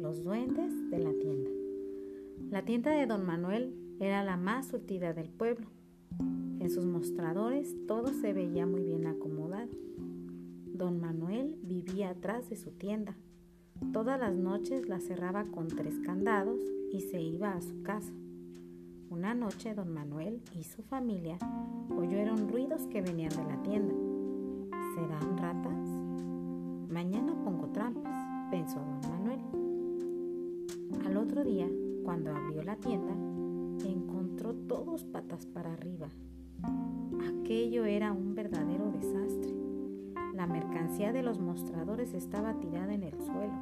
Los duendes de la tienda. La tienda de don Manuel era la más surtida del pueblo. En sus mostradores todo se veía muy bien acomodado. Don Manuel vivía atrás de su tienda. Todas las noches la cerraba con tres candados y se iba a su casa. Una noche don Manuel y su familia oyeron ruidos que venían de la tienda. ¿Serán ratas? Al otro día, cuando abrió la tienda, encontró todos patas para arriba. Aquello era un verdadero desastre. La mercancía de los mostradores estaba tirada en el suelo.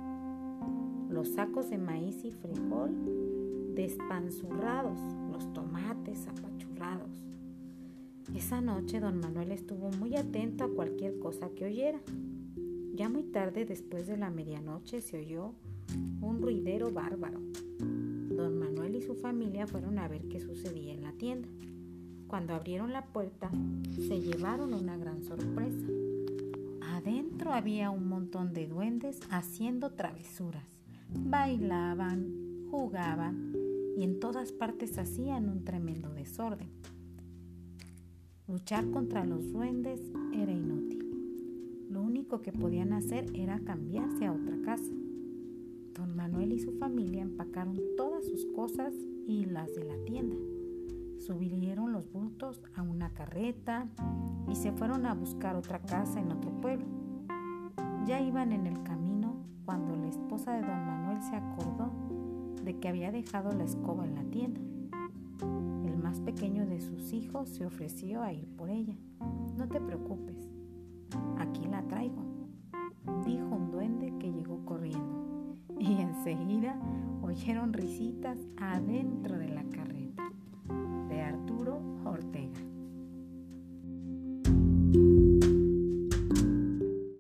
Los sacos de maíz y frijol despanzurrados, los tomates apachurrados. Esa noche don Manuel estuvo muy atento a cualquier cosa que oyera. Ya muy tarde, después de la medianoche, se oyó un ruidero bárbaro. Don Manuel y su familia fueron a ver qué sucedía en la tienda. Cuando abrieron la puerta, se llevaron una gran sorpresa. Adentro había un montón de duendes haciendo travesuras. Bailaban, jugaban y en todas partes hacían un tremendo desorden. Luchar contra los duendes era inútil. Lo único que podían hacer era cambiarse a otra casa. Don Manuel y su familia empacaron todas sus cosas y las de la tienda. Subieron los bultos a una carreta y se fueron a buscar otra casa en otro pueblo. Ya iban en el camino cuando la esposa de don Manuel se acordó de que había dejado la escoba en la tienda. El más pequeño de sus hijos se ofreció a ir por ella. No te preocupes, enseguida oyeron risitas adentro de la carreta.